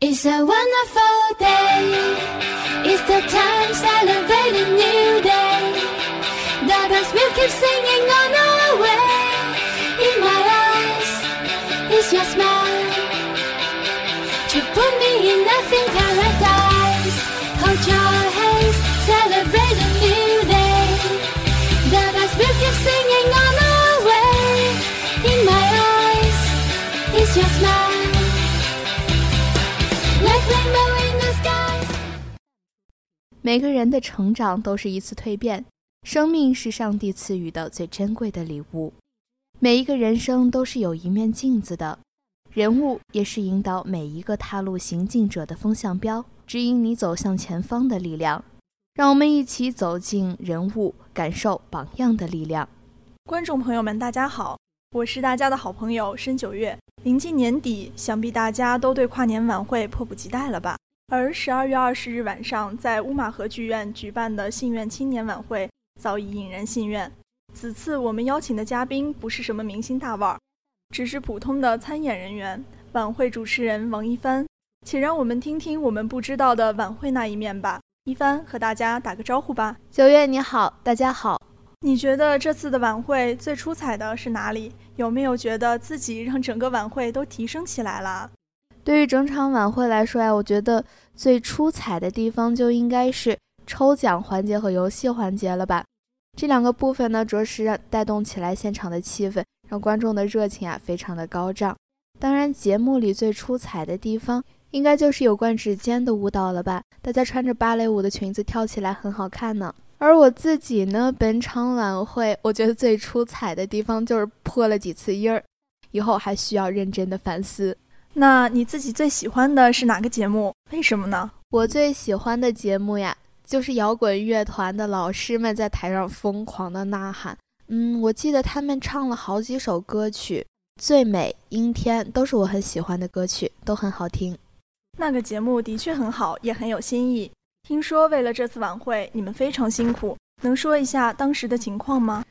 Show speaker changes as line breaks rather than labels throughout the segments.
It's a wonderful day. It's the time celebrating new day. The birds will keep singing on our way. In my eyes, it's your smile. To put me in a nothing paradise. Hold your hands, celebrate a new day. The birds will keep singing
每个人的成长都是一次蜕变，生命是上帝赐予的最珍贵的礼物。每一个人生都是有一面镜子的，人物也是引导每一个踏路行进者的风向标，指引你走向前方的力量。让我们一起走进人物，感受榜样的力量。
观众朋友们，大家好，我是大家的好朋友申九月。临近年底，想必大家都对跨年晚会迫不及待了吧？而十二月二十日晚上在乌马河剧院举办的信愿青年晚会早已引人信愿。此次我们邀请的嘉宾不是什么明星大腕儿，只是普通的参演人员。晚会主持人王一帆，请让我们听听我们不知道的晚会那一面吧。一帆和大家打个招呼吧。
九月你好，大家好。
你觉得这次的晚会最出彩的是哪里？有没有觉得自己让整个晚会都提升起来了？
对于整场晚会来说呀，我觉得最出彩的地方就应该是抽奖环节和游戏环节了吧。这两个部分呢，着实让带动起来现场的气氛，让观众的热情啊非常的高涨。当然，节目里最出彩的地方，应该就是有关指尖的舞蹈了吧？大家穿着芭蕾舞的裙子跳起来很好看呢。而我自己呢，本场晚会我觉得最出彩的地方就是破了几次音儿，以后还需要认真的反思。
那你自己最喜欢的是哪个节目？为什么呢？
我最喜欢的节目呀，就是摇滚乐团的老师们在台上疯狂的呐喊。嗯，我记得他们唱了好几首歌曲，《最美》《阴天》都是我很喜欢的歌曲，都很好听。
那个节目的确很好，也很有新意。听说为了这次晚会，你们非常辛苦，能说一下当时的情况吗？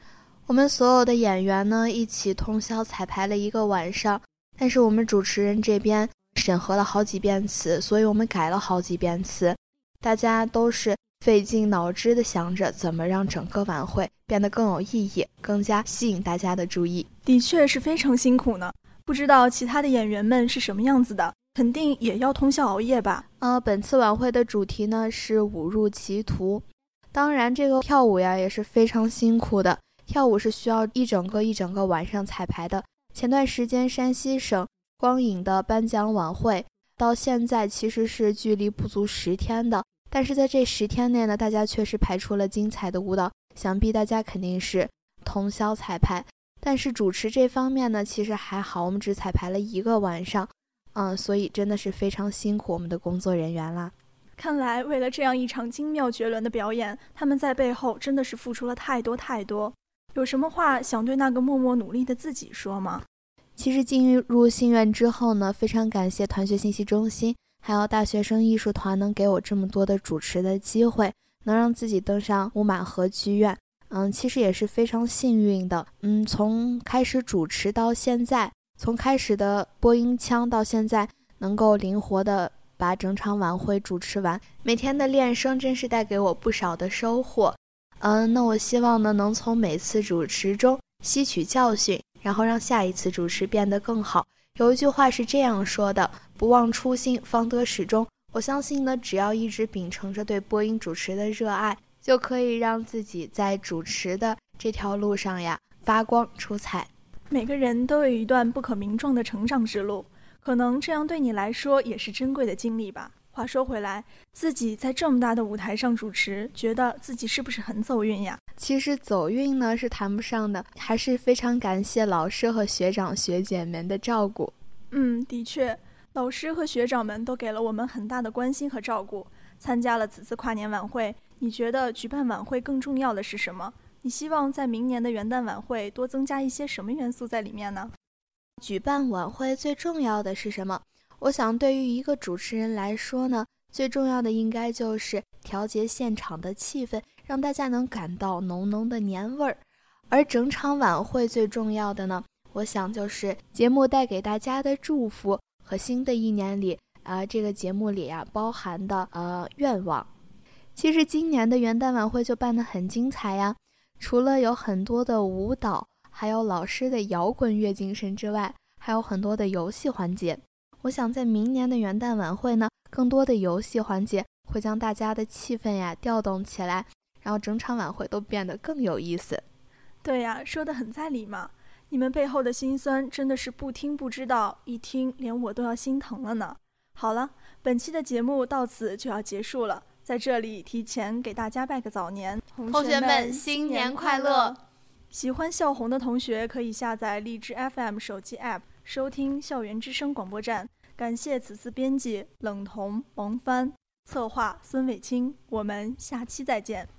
我们所有的演员呢，一起通宵彩排了一个晚上，但是我们主持人这边审核了好几遍词，所以我们改了好几遍词。大家都是费尽脑汁的想着怎么让整个晚会变得更有意义，更加吸引大家的注意。
的确是非常辛苦呢。不知道其他的演员们是什么样子的？肯定也要通宵熬夜吧？
呃，本次晚会的主题呢是舞入歧途，当然这个跳舞呀也是非常辛苦的。跳舞是需要一整个一整个晚上彩排的。前段时间山西省光影的颁奖晚会到现在其实是距离不足十天的，但是在这十天内呢，大家确实排出了精彩的舞蹈，想必大家肯定是通宵彩排。但是主持这方面呢，其实还好，我们只彩排了一个晚上。嗯，所以真的是非常辛苦我们的工作人员啦。
看来为了这样一场精妙绝伦的表演，他们在背后真的是付出了太多太多。有什么话想对那个默默努力的自己说吗？
其实进入信院之后呢，非常感谢团学信息中心，还有大学生艺术团能给我这么多的主持的机会，能让自己登上乌马河剧院。嗯，其实也是非常幸运的。嗯，从开始主持到现在。从开始的播音腔到现在能够灵活的把整场晚会主持完，每天的练声真是带给我不少的收获。嗯，那我希望呢能从每次主持中吸取教训，然后让下一次主持变得更好。有一句话是这样说的：“不忘初心，方得始终。”我相信呢，只要一直秉承着对播音主持的热爱，就可以让自己在主持的这条路上呀发光出彩。
每个人都有一段不可名状的成长之路，可能这样对你来说也是珍贵的经历吧。话说回来，自己在这么大的舞台上主持，觉得自己是不是很走运呀？
其实走运呢是谈不上的，还是非常感谢老师和学长学姐们的照顾。
嗯，的确，老师和学长们都给了我们很大的关心和照顾。参加了此次跨年晚会，你觉得举办晚会更重要的是什么？你希望在明年的元旦晚会多增加一些什么元素在里面呢？
举办晚会最重要的是什么？我想，对于一个主持人来说呢，最重要的应该就是调节现场的气氛，让大家能感到浓浓的年味儿。而整场晚会最重要的呢，我想就是节目带给大家的祝福和新的一年里，啊这个节目里啊包含的呃愿望。其实今年的元旦晚会就办得很精彩呀，除了有很多的舞蹈，还有老师的摇滚乐精神之外，还有很多的游戏环节。我想在明年的元旦晚会呢，更多的游戏环节会将大家的气氛呀调动起来，然后整场晚会都变得更有意思。
对呀，说的很在理嘛。你们背后的辛酸真的是不听不知道，一听连我都要心疼了呢。好了，本期的节目到此就要结束了。在这里提前给大家拜个早年，
同学们新年快乐！
喜欢笑红的同学可以下载荔枝 FM 手机 App 收听校园之声广播站。感谢此次编辑冷彤、王帆，策划孙伟清。我们下期再见。